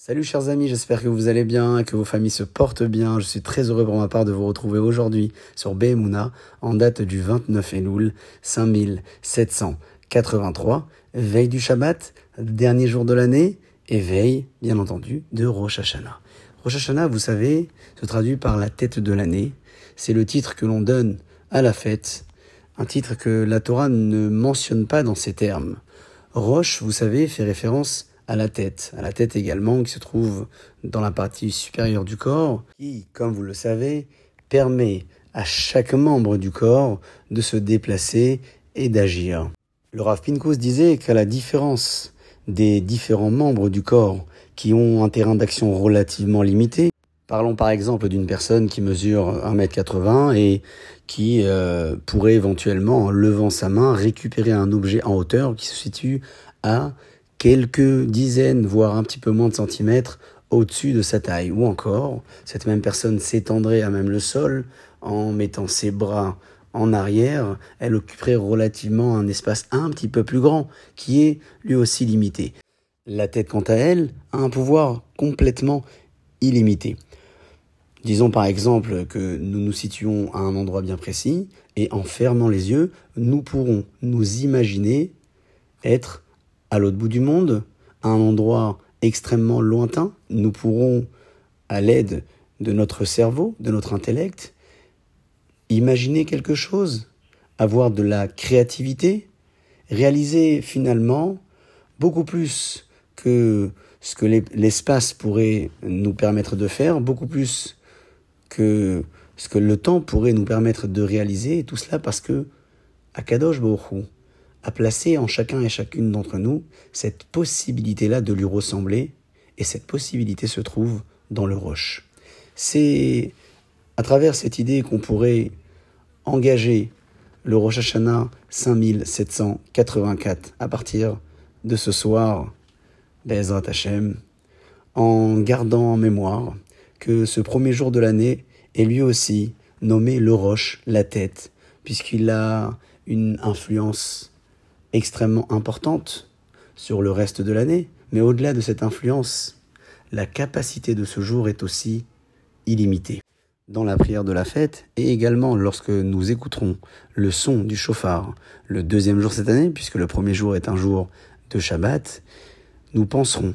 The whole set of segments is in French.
Salut chers amis, j'espère que vous allez bien, que vos familles se portent bien. Je suis très heureux pour ma part de vous retrouver aujourd'hui sur Behemuna en date du 29 Elul 5783, veille du Shabbat, dernier jour de l'année et veille, bien entendu, de Rosh Hashanah. Rosh Hashanah, vous savez, se traduit par la tête de l'année. C'est le titre que l'on donne à la fête, un titre que la Torah ne mentionne pas dans ces termes. Rosh, vous savez, fait référence à la tête, à la tête également qui se trouve dans la partie supérieure du corps, qui, comme vous le savez, permet à chaque membre du corps de se déplacer et d'agir. Le Rav Pinkus disait qu'à la différence des différents membres du corps qui ont un terrain d'action relativement limité, Parlons par exemple d'une personne qui mesure 1m80 et qui euh, pourrait éventuellement, en levant sa main, récupérer un objet en hauteur qui se situe à quelques dizaines, voire un petit peu moins de centimètres au-dessus de sa taille. Ou encore, cette même personne s'étendrait à même le sol en mettant ses bras en arrière, elle occuperait relativement un espace un petit peu plus grand, qui est lui aussi limité. La tête, quant à elle, a un pouvoir complètement illimité. Disons par exemple que nous nous situons à un endroit bien précis, et en fermant les yeux, nous pourrons nous imaginer être à l'autre bout du monde, à un endroit extrêmement lointain, nous pourrons, à l'aide de notre cerveau, de notre intellect, imaginer quelque chose, avoir de la créativité, réaliser finalement beaucoup plus que ce que l'espace pourrait nous permettre de faire, beaucoup plus que ce que le temps pourrait nous permettre de réaliser, tout cela parce que Akadosh Baruch a placé en chacun et chacune d'entre nous cette possibilité-là de lui ressembler, et cette possibilité se trouve dans le roche. C'est à travers cette idée qu'on pourrait engager le Rosh Hashanah 5784 à partir de ce soir, Bezrat Hashem, en gardant en mémoire que ce premier jour de l'année est lui aussi nommé le Roche, la tête, puisqu'il a une influence extrêmement importante sur le reste de l'année, mais au-delà de cette influence, la capacité de ce jour est aussi illimitée. Dans la prière de la fête, et également lorsque nous écouterons le son du chauffard le deuxième jour cette année, puisque le premier jour est un jour de Shabbat, nous penserons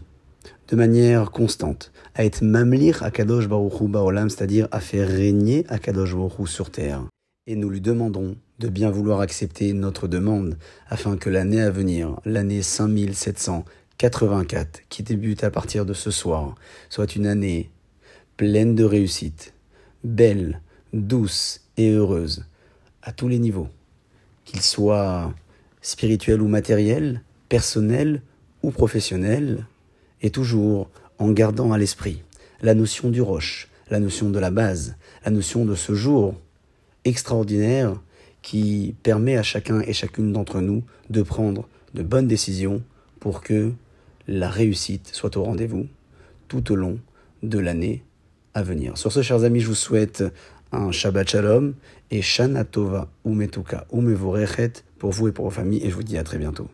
de manière constante à être mamlir à Kadosh Baruchu Baolam, c'est-à-dire à faire régner à Kadosh Baruchu sur terre. Et nous lui demanderons de bien vouloir accepter notre demande afin que l'année à venir, l'année 5784, qui débute à partir de ce soir, soit une année pleine de réussite, belle, douce et heureuse, à tous les niveaux, qu'il soit spirituel ou matériel, personnel ou professionnel, et toujours en gardant à l'esprit la notion du roche, la notion de la base, la notion de ce jour extraordinaire qui permet à chacun et chacune d'entre nous de prendre de bonnes décisions pour que la réussite soit au rendez-vous tout au long de l'année à venir. Sur ce, chers amis, je vous souhaite un Shabbat Shalom et Shana Tova Umetuka Umevorechet pour vous et pour vos familles et je vous dis à très bientôt.